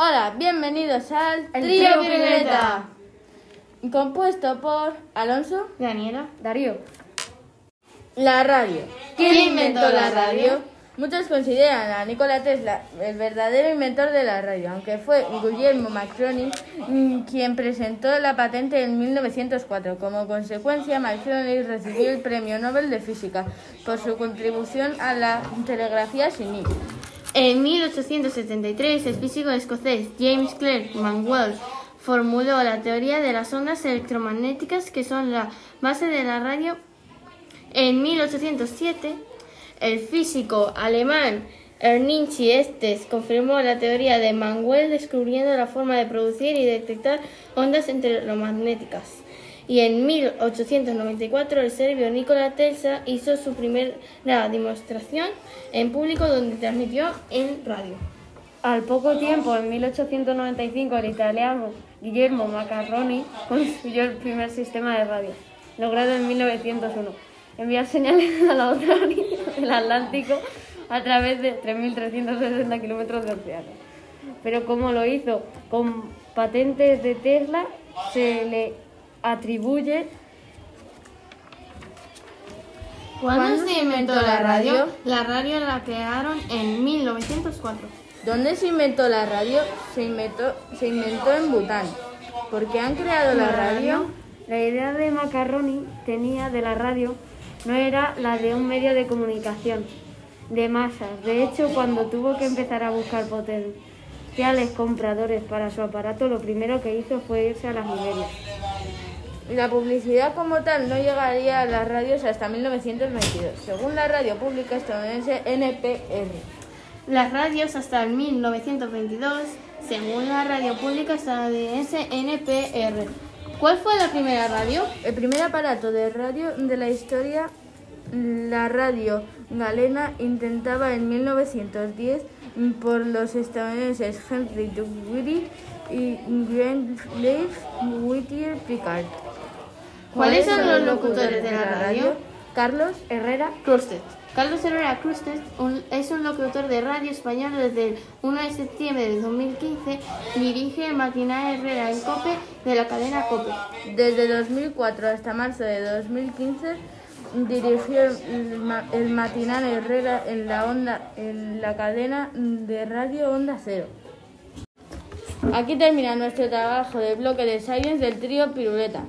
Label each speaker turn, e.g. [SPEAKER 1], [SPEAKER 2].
[SPEAKER 1] Hola, bienvenidos al
[SPEAKER 2] El
[SPEAKER 1] Trío
[SPEAKER 2] Trío
[SPEAKER 1] Piruleta, compuesto por Alonso,
[SPEAKER 2] Daniela, Darío.
[SPEAKER 1] la radio.
[SPEAKER 2] ¿Quién inventó la radio?
[SPEAKER 1] Muchos consideran a Nikola Tesla el verdadero inventor de la radio, aunque fue Guglielmo Marconi mm, quien presentó la patente en 1904. Como consecuencia, Marconi recibió el Premio Nobel de Física por su contribución a la telegrafía sin hilo.
[SPEAKER 2] En 1873, el físico escocés James Clerk Maxwell formuló la teoría de las ondas electromagnéticas que son la base de la radio. En 1807, el físico alemán Ernst Estes confirmó la teoría de Maxwell descubriendo la forma de producir y detectar ondas electromagnéticas. Y en 1894 el serbio Nikola Tesla hizo su primera demostración en público donde transmitió en radio.
[SPEAKER 3] Al poco tiempo, en 1895, el italiano Guillermo Macaroni construyó el primer sistema de radio, logrado en 1901. Enviar señales a la otra orilla del Atlántico a través de 3.360 kilómetros de océano. Pero como lo hizo con patentes de Tesla, se le atribuye
[SPEAKER 2] ¿Cuándo se inventó la radio? La radio la crearon en 1904.
[SPEAKER 1] ¿Dónde se inventó la radio? Se inventó, se inventó en Bután. ¿Por qué han creado la radio?
[SPEAKER 3] La idea de Macaroni tenía de la radio no era la de un medio de comunicación de masas. De hecho, cuando tuvo que empezar a buscar potenciales compradores para su aparato, lo primero que hizo fue irse a las Liberias.
[SPEAKER 1] La publicidad como tal no llegaría a las radios hasta 1922, según la radio pública estadounidense NPR.
[SPEAKER 2] Las radios hasta el 1922, según la radio pública estadounidense NPR. ¿Cuál fue la primera radio?
[SPEAKER 1] El primer aparato de radio de la historia, la radio galena, intentaba en 1910 por los estadounidenses Henry Dewey y Granville Whittier Picard.
[SPEAKER 2] ¿Cuáles son los locutores de la radio?
[SPEAKER 1] Carlos
[SPEAKER 3] Herrera,
[SPEAKER 2] Crusted. Carlos Herrera Crusted un- es un locutor de radio español desde el 1 de septiembre de 2015. Dirige el matinal Herrera en COPE de la cadena COPE.
[SPEAKER 1] Desde 2004 hasta marzo de 2015 dirigió el, ma- el matinal Herrera en la onda en la cadena de radio Onda Cero. Aquí termina nuestro trabajo de bloque de Science del trío Piruleta.